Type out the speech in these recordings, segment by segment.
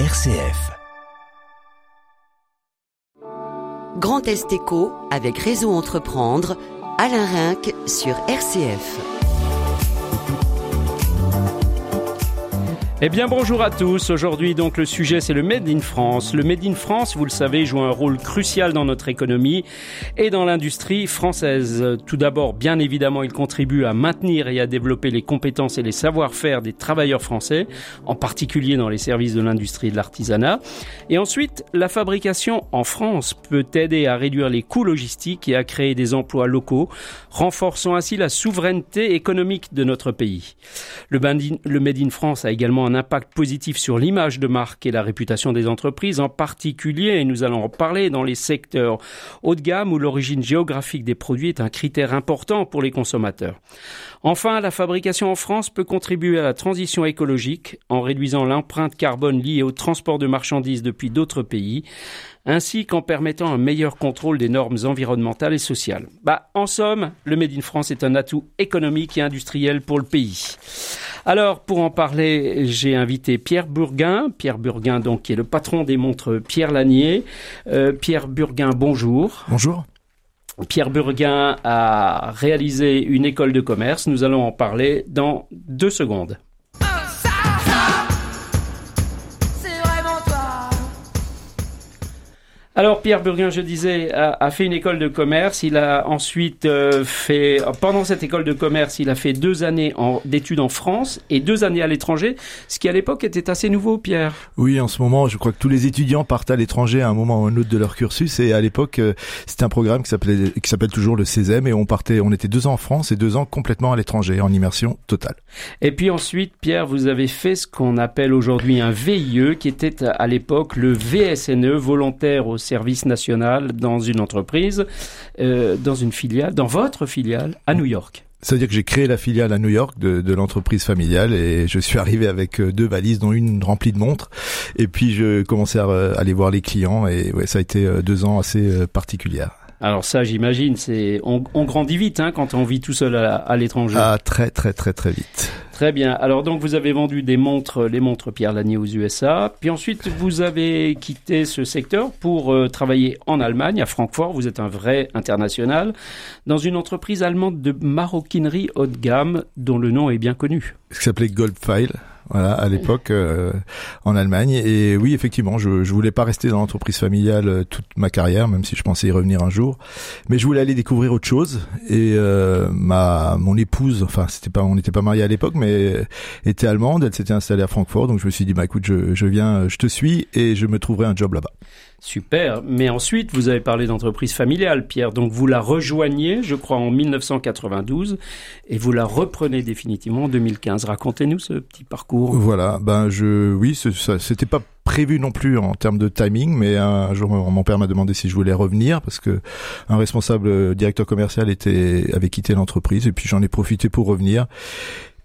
RCF. Grand Est Éco avec Réseau Entreprendre, Alain Rinck sur RCF. Eh bien bonjour à tous. Aujourd'hui donc le sujet c'est le Made in France. Le Made in France, vous le savez, joue un rôle crucial dans notre économie et dans l'industrie française. Tout d'abord, bien évidemment, il contribue à maintenir et à développer les compétences et les savoir-faire des travailleurs français, en particulier dans les services de l'industrie et de l'artisanat. Et ensuite, la fabrication en France peut aider à réduire les coûts logistiques et à créer des emplois locaux, renforçant ainsi la souveraineté économique de notre pays. Le Made in France a également un impact positif sur l'image de marque et la réputation des entreprises, en particulier, et nous allons en parler, dans les secteurs haut de gamme où l'origine géographique des produits est un critère important pour les consommateurs. Enfin, la fabrication en France peut contribuer à la transition écologique en réduisant l'empreinte carbone liée au transport de marchandises depuis d'autres pays, ainsi qu'en permettant un meilleur contrôle des normes environnementales et sociales. Bah, en somme, le Made in France est un atout économique et industriel pour le pays. Alors, pour en parler, j'ai invité Pierre Burguin. Pierre Burguin, donc, qui est le patron des montres Pierre Lanier. Euh, Pierre Burguin, bonjour. Bonjour. Pierre Burguin a réalisé une école de commerce. Nous allons en parler dans deux secondes. Alors Pierre Burguin, je disais, a, fait une école de commerce. Il a ensuite euh, fait, pendant cette école de commerce, il a fait deux années d'études en France et deux années à l'étranger, ce qui à l'époque était assez nouveau, Pierre. Oui, en ce moment, je crois que tous les étudiants partent à l'étranger à un moment ou un autre de leur cursus. Et à l'époque, euh, c'était un programme qui s'appelait, qui s'appelle toujours le CESEM, et on partait, on était deux ans en France et deux ans complètement à l'étranger, en immersion totale. Et puis ensuite, Pierre, vous avez fait ce qu'on appelle aujourd'hui un VIE, qui était à l'époque le VSNE, volontaire au service national dans une entreprise, euh, dans une filiale, dans votre filiale à New York. C'est-à-dire que j'ai créé la filiale à New York de, l'entreprise familiale et je suis arrivé avec euh, deux valises, dont une remplie de montres. Et puis je commençais à aller voir les clients et ouais, ça a été euh, deux ans assez particuliers. Alors ça, j'imagine, c'est on, grandit vite hein, quand on vit tout seul à, à l'étranger. Ah, très très très très vite. Très bien. Alors donc vous avez vendu des montres, les montres Pierre Lanier aux USA. Puis ensuite vous avez quitté ce secteur pour euh, travailler en Allemagne, à Francfort. Vous êtes un vrai international dans une entreprise allemande de maroquinerie haut de gamme dont le nom est bien connu. Ce qui s'appelait Goldfile voilà, à l'époque euh, en Allemagne. Et oui, effectivement, je, je voulais pas rester dans l'entreprise familiale euh, toute ma carrière, même si je pensais y revenir un jour. Mais je voulais aller découvrir autre chose. Et euh, ma mon épouse, enfin, c'était pas, on n'était pas mariés à l'époque, mais était allemande. Elle s'était installée à Francfort, donc je me suis dit, bah écoute, je, je viens, je te suis et je me trouverai un job là-bas. Super. Mais ensuite, vous avez parlé d'entreprise familiale, Pierre. Donc, vous la rejoignez, je crois, en 1992 et vous la reprenez définitivement en 2015. Racontez-nous ce petit parcours. Voilà. Ben, je, oui, c'était pas prévu non plus en termes de timing, mais un jour mon père m'a demandé si je voulais revenir parce que un responsable euh, directeur commercial était avait quitté l'entreprise et puis j'en ai profité pour revenir.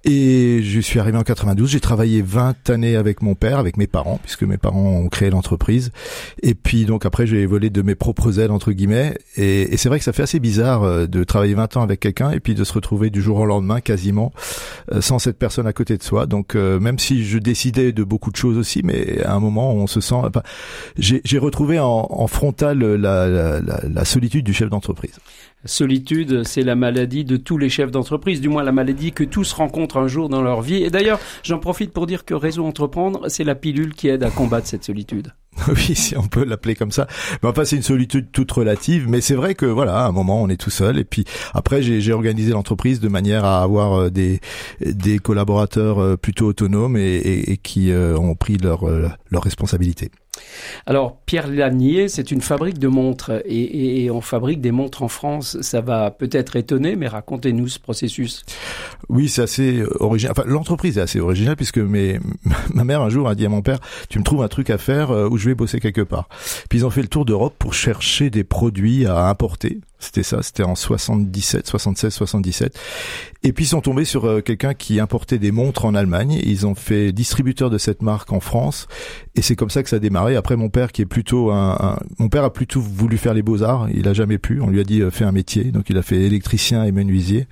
Et je suis arrivé en 92, j'ai travaillé 20 années avec mon père, avec mes parents, puisque mes parents ont créé l'entreprise. Et puis donc après j'ai volé de mes propres ailes, entre guillemets. Et, et c'est vrai que ça fait assez bizarre euh, de travailler 20 ans avec quelqu'un et puis de se retrouver du jour au lendemain quasiment sans cette personne à côté de soi. Donc euh, même si je décidais de beaucoup de choses aussi, mais à un moment on se sent... Enfin, j'ai retrouvé en, en frontal la, la, la, la solitude du chef d'entreprise. Solitude, c'est la maladie de tous les chefs d'entreprise, du moins la maladie que tous rencontrent un jour dans leur vie. Et d'ailleurs, j'en profite pour dire que Réseau Entreprendre, c'est la pilule qui aide à combattre cette solitude. Oui, si on peut l'appeler comme ça. Mais enfin, c'est une solitude toute relative. Mais c'est vrai que voilà, à un moment, on est tout seul. Et puis après, j'ai organisé l'entreprise de manière à avoir euh, des collaborateurs euh, plutôt autonomes et, qui euh, ont pris leur leur responsabilité. Alors, Pierre Lanier, c'est une fabrique de montres et, on fabrique des montres en France. Ça va peut-être étonner, mais racontez-nous ce processus. Oui, c'est assez original. Enfin, l'entreprise est assez originale puisque mes, ma mère un jour a dit à mon père, tu me trouves un truc à faire euh, où je vais bosser quelque part. Puis ils ont fait le tour d'Europe pour chercher des produits à importer c'était ça, c'était en 77, 76, 77. Et puis ils sont tombés sur euh, quelqu'un qui importait des montres en Allemagne. Ils ont fait distributeur de cette marque en France. Et c'est comme ça que ça a démarré. Après mon père qui est plutôt un, mon père a plutôt voulu faire les beaux-arts. Il a jamais pu. On lui a dit euh, fais un métier. Donc il a fait électricien et menuisier.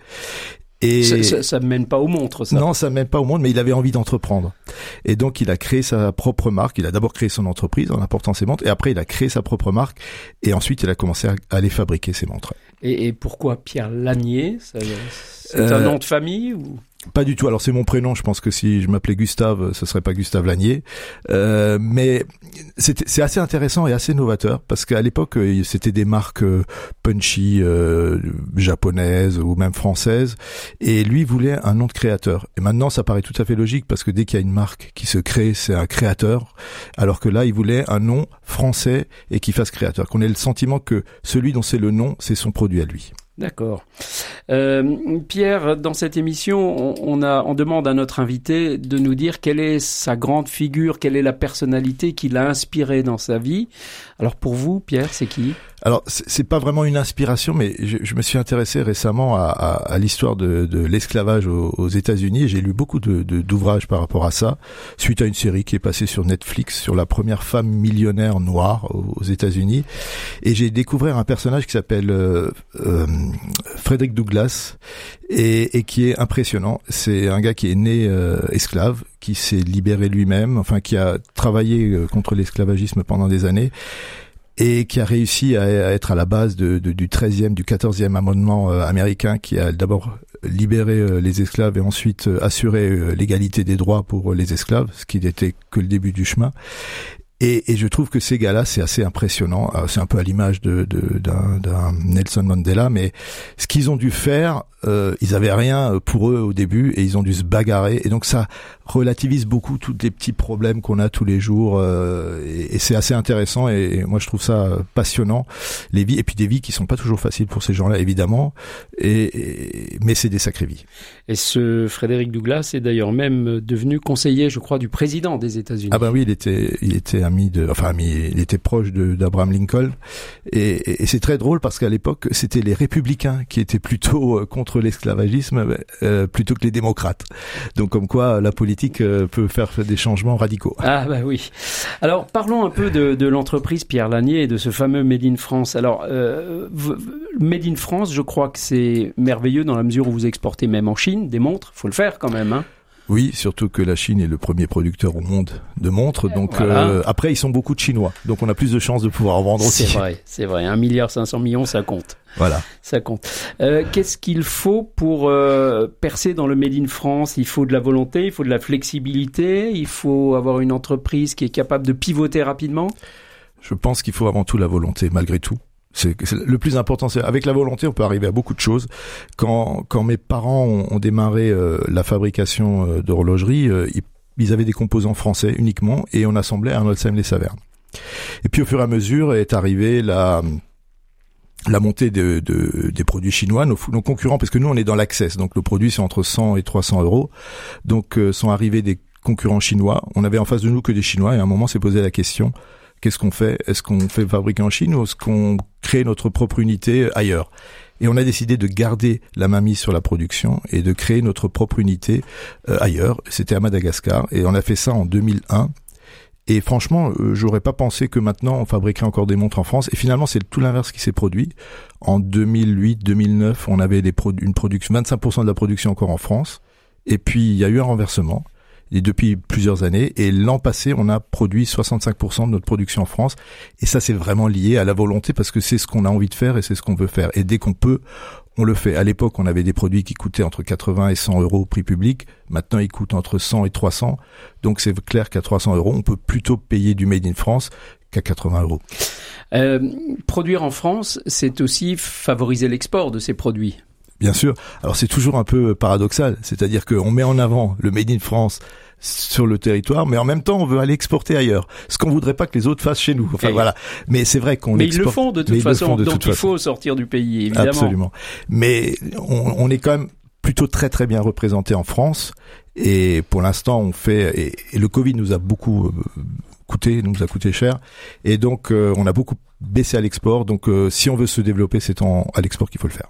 Et ça, ne mène pas aux montres, ça. Non, ça mène pas au monde, mais il avait envie d'entreprendre. Et donc, il a créé sa propre marque. Il a d'abord créé son entreprise en apportant ses montres, et après, il a créé sa propre marque. Et ensuite, il a commencé à aller fabriquer ses montres. Et, pourquoi Pierre Lanier? C'est un euh, nom de famille ou? Pas du tout. Alors c'est mon prénom. Je pense que si je m'appelais Gustave, ce serait pas Gustave Lanier. Euh, mais c'est assez intéressant et assez novateur parce qu'à l'époque euh, c'était des marques euh, punchy euh, japonaises ou même françaises et lui voulait un nom de créateur. Et maintenant ça paraît tout à fait logique parce que dès qu'il y a une marque qui se crée, c'est un créateur. Alors que là il voulait un nom français et qui fasse créateur. Qu'on ait le sentiment que celui dont c'est le nom, c'est son produit à lui. D'accord. Euh, Pierre, dans cette émission, on, a, on demande à notre invité de nous dire quelle est sa grande figure, quelle est la personnalité qui l'a inspiré dans sa vie. Alors pour vous, Pierre, c'est qui? Alors c'est pas vraiment une inspiration, mais je, me suis intéressé récemment à, l'histoire de, l'esclavage aux, États-Unis j'ai lu beaucoup d'ouvrages par rapport à ça, suite à une série qui est passée sur Netflix sur la première femme millionnaire noire aux, États-Unis. Et j'ai découvert un personnage qui s'appelle euh, euh, Frederick Douglass et, et, qui est impressionnant. C'est un gars qui est né euh, esclave, qui s'est libéré lui-même, enfin qui a travaillé euh, contre l'esclavagisme pendant des années et qui a réussi à, être à la base de, du 13e, du 14e amendement euh, américain qui a d'abord libéré euh, les esclaves et ensuite euh, assuré l'égalité des droits pour les esclaves, ce qui n'était que le début du chemin. Et, je trouve que ces gars-là, c'est assez impressionnant. C'est un peu à l'image de, d'un, d'un Nelson Mandela, mais ce qu'ils ont dû faire, ils avaient rien pour eux au début et ils ont dû se bagarrer. Et donc ça relativise beaucoup tous les petits problèmes qu'on a tous les jours. Euh, et, c'est assez intéressant. Et, moi, je trouve ça passionnant. Les vies et puis des vies qui sont pas toujours faciles pour ces gens-là, évidemment. Et, mais c'est des sacrées vies. Et ce Frédéric Douglas est d'ailleurs même devenu conseiller, je crois, du président des États-Unis. Ah ben oui, il était, il était ami de, enfin ami, il était proche d'Abraham Lincoln. Et, et c'est très drôle parce qu'à l'époque, c'était les républicains qui étaient plutôt euh, contre l'esclavagisme euh, plutôt que les démocrates. Donc comme quoi la politique euh, peut faire des changements radicaux. Ah bah oui. Alors parlons un peu de, l'entreprise Pierre Lanier et de ce fameux Made in France. Alors euh, Made in France, je crois que c'est merveilleux dans la mesure où vous exportez même en Chine des montres. Faut le faire quand même. Hein. Oui, surtout que la Chine est le premier producteur au monde de montres. Donc euh, après, ils sont beaucoup de Chinois, donc on a plus de chances de pouvoir en vendre aussi. C'est vrai, c'est vrai. Un milliard cinq cents millions, ça compte. Voilà, ça compte. Euh, Qu'est-ce qu'il faut pour euh, percer dans le Made in France? Il faut de la volonté, il faut de la flexibilité, il faut avoir une entreprise qui est capable de pivoter rapidement? Je pense qu'il faut avant tout la volonté, malgré tout. Le plus important. C'est avec la volonté, on peut arriver à beaucoup de choses. Quand mes parents ont, démarré euh, la fabrication euh, d'horlogerie, euh, ils, avaient des composants français uniquement et on assemblait à Arnold les Saverne. Et puis au fur et à mesure est arrivée la montée de, de, des produits chinois, nos, nos, concurrents, parce que nous on est dans l'access, donc le produit c'est entre 100 et 300 euros, donc sont arrivés des concurrents chinois. On avait en face de nous que des Chinois et à un moment s'est posé la question Qu'est-ce qu'on fait? Est-ce qu'on fait fabriquer en Chine ou est-ce qu'on crée notre propre unité ailleurs? Et on a décidé de garder la mainmise sur la production et de créer notre propre unité euh, ailleurs. C'était à Madagascar et on a fait ça en 2001. Et franchement, euh, j'aurais pas pensé que maintenant on fabriquerait encore des montres en France. Et finalement, c'est tout l'inverse qui s'est produit. En 2008-2009, on avait une production, 25% de la production encore en France. Et puis il y a eu un renversement et depuis plusieurs années. Et l'an passé, on a produit 65% de notre production en France. Et ça, c'est vraiment lié à la volonté parce que c'est ce qu'on a envie de faire et c'est ce qu'on veut faire. Et dès qu'on peut, on le fait. À l'époque, on avait des produits qui coûtaient entre 80 et 100 euros au prix public. Maintenant, ils coûtent entre 100 et 300. Donc, c'est clair qu'à 300 euros, on peut plutôt payer du made in France qu'à 80 euros. Euh, produire en France, c'est aussi favoriser l'export de ces produits. Bien sûr. Alors c'est toujours un peu paradoxal, c'est-à-dire qu'on met en avant le Made in France sur le territoire, mais en même temps on veut aller exporter ailleurs. Ce qu'on voudrait pas que les autres fassent chez nous. Enfin voilà. Mais c'est vrai qu'on. Mais ils le font de toute façon. donc il faut sortir du pays, évidemment. Absolument. Mais on, est quand même plutôt très très bien représenté en France. Et pour l'instant, on fait. Et, le Covid nous a beaucoup euh, coûté, nous a coûté cher. Et donc, euh, on a beaucoup baissé à l'export. Donc, euh, si on veut se développer, c'est à l'export qu'il faut le faire.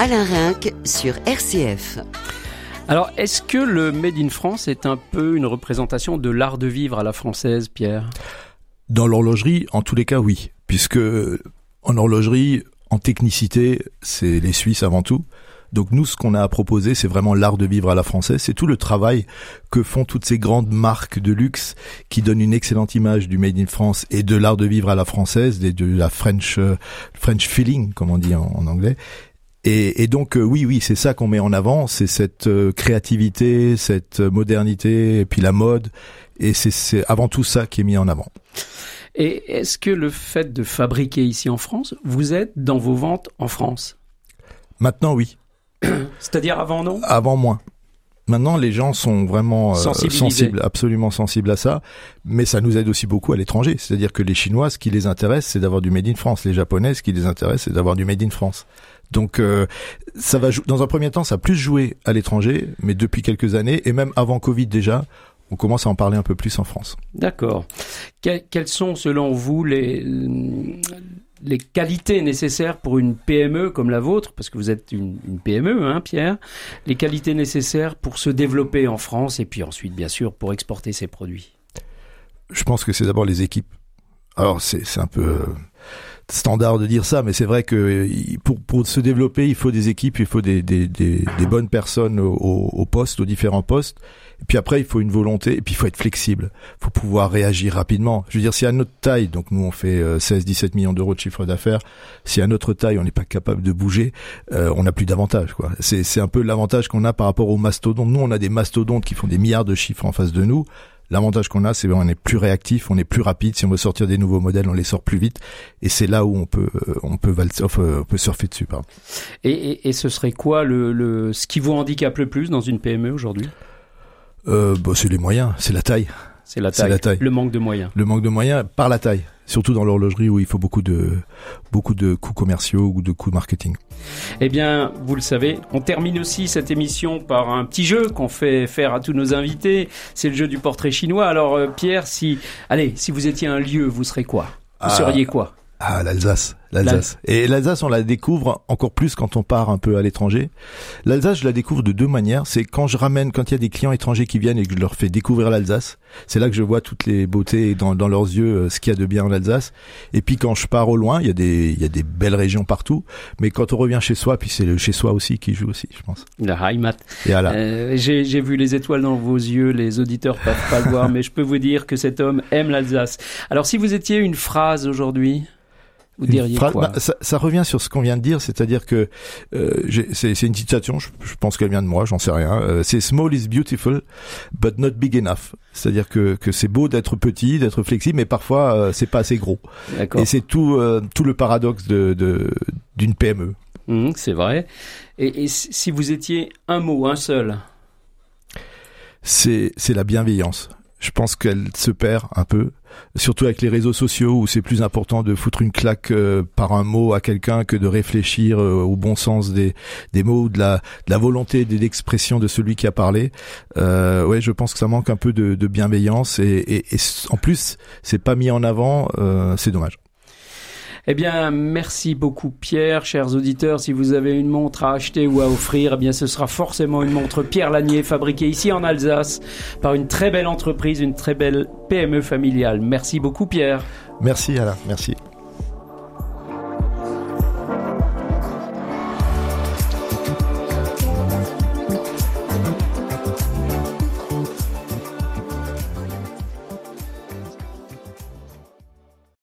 Alain Rinck sur RCF. Alors, est-ce que le Made in France est un peu une représentation de l'art de vivre à la française, Pierre? Dans l'horlogerie, en tous les cas, oui. Puisque en horlogerie, en technicité, c'est les Suisses avant tout. Donc nous, ce qu'on a à proposer, c'est vraiment l'art de vivre à la française. C'est tout le travail que font toutes ces grandes marques de luxe qui donnent une excellente image du Made in France et de l'art de vivre à la française, de, la French euh, French feeling, comme on dit en, en anglais. Et, et donc euh, oui, oui, c'est ça qu'on met en avant, c'est cette euh, créativité, cette euh, modernité, et puis la mode, et c'est- avant tout ça qui est mis en avant. Et est-ce que le fait de fabriquer ici en France vous aide dans vos ventes en France? Maintenant, oui. C'est-à-dire avant, non Avant moins. Maintenant, les gens sont vraiment euh, sensibles, absolument sensibles à ça, mais ça nous aide aussi beaucoup à l'étranger. C'est-à-dire que les Chinois, ce qui les intéresse, c'est d'avoir du Made in France. Les Japonais, ce qui les intéresse, c'est d'avoir du Made in France. Donc, euh, ça va dans un premier temps, ça a plus joué à l'étranger, mais depuis quelques années, et même avant Covid déjà, on commence à en parler un peu plus en France. D'accord. Que- quelles sont, selon vous, les, les qualités nécessaires pour une PME comme la vôtre, parce que vous êtes une, PME, hein, Pierre, les qualités nécessaires pour se développer en France et puis ensuite, bien sûr, pour exporter ses produits Je pense que c'est d'abord les équipes. Alors, c'est un peu standard de dire ça, mais c'est vrai que euh, pour, pour se développer, il faut des équipes, il faut des, des, des, des bonnes personnes au, au poste, aux différents postes. Et puis après, il faut une volonté, et puis il faut être flexible. Il faut pouvoir réagir rapidement. Je veux dire, si à notre taille, donc nous on fait 16-17 millions d'euros de chiffre d'affaires, si à notre taille on n'est pas capable de bouger, euh, on n'a plus d'avantage. quoi. C'est un peu l'avantage qu'on a par rapport aux mastodontes. Nous, on a des mastodontes qui font des milliards de chiffres en face de nous. L'avantage qu'on a, c'est qu'on est plus réactif, on est plus rapide. Si on veut sortir des nouveaux modèles, on les sort plus vite. Et c'est là où on peut, euh, on peut valser, enfin, on peut surfer dessus. Pardon. et, et, et ce serait quoi le, le, ce qui vous handicape le plus dans une PME aujourd'hui? Euh, bah, c'est les moyens, c'est la taille, C'est la la taille. le manque de moyens. le manque de moyens par la taille. Surtout dans l'horlogerie où il faut beaucoup de, beaucoup de coûts commerciaux ou de coûts marketing. Eh bien, vous le savez, on termine aussi cette émission par un petit jeu qu'on fait faire à tous nos invités. C'est le jeu du portrait chinois. Alors, euh, Pierre, si, allez, si vous étiez un lieu, vous serez quoi? Vous Ah. seriez quoi? Ah, l'Alsace, l'Alsace. Et l'Alsace, on la découvre encore plus quand on part un peu à l'étranger. L'Alsace, je la découvre de deux manières. C'est quand je ramène, quand il y a des clients étrangers qui viennent et que je leur fais découvrir l'Alsace. C'est là que je vois toutes les beautés dans, dans leurs yeux, euh, ce qu'il y a de bien en Alsace. Et puis quand je pars au loin, il y a des, il y a des belles régions partout. Mais quand on revient chez soi, puis c'est le chez soi aussi qui joue aussi, je pense. La Heimat. Et voilà. Euh, J'ai j'ai vu les étoiles dans vos yeux, les auditeurs peuvent pas le voir, mais je peux vous dire que cet homme aime l'Alsace. Alors, si vous étiez une phrase aujourd'hui, vous Une diriez phrase- quoi bah, ça, ça revient sur ce qu'on vient de dire, c'est-à-dire que euh, c'est c'est une citation, je, je pense qu'elle vient de moi, j'en sais rien. Euh, c'est small is beautiful, but not big enough. C'est-à-dire que, que c'est beau d'être petit, d'être flexible, mais parfois euh, c'est pas assez gros. D'accord. Et c'est tout euh, tout le paradoxe de de- d'une PME. Hum, C'est vrai. Et, et si vous étiez un mot, un seul, C'est c'est la bienveillance. Je pense qu'elle se perd un peu, surtout avec les réseaux sociaux où c'est plus important de foutre une claque euh, par un mot à quelqu'un que de réfléchir euh, au bon sens des, des mots, de la, de la volonté de l'expression de celui qui a parlé. Euh, ouais, je pense que ça manque un peu de, bienveillance et, et, en plus c'est pas mis en avant, euh, c'est dommage. Eh bien, merci beaucoup Pierre, chers auditeurs. Si vous avez une montre à acheter ou à offrir, eh bien, ce sera forcément une montre Pierre Lanier, fabriquée ici en Alsace par une très belle entreprise, une très belle PME familiale. Merci beaucoup Pierre. Merci Alain, merci.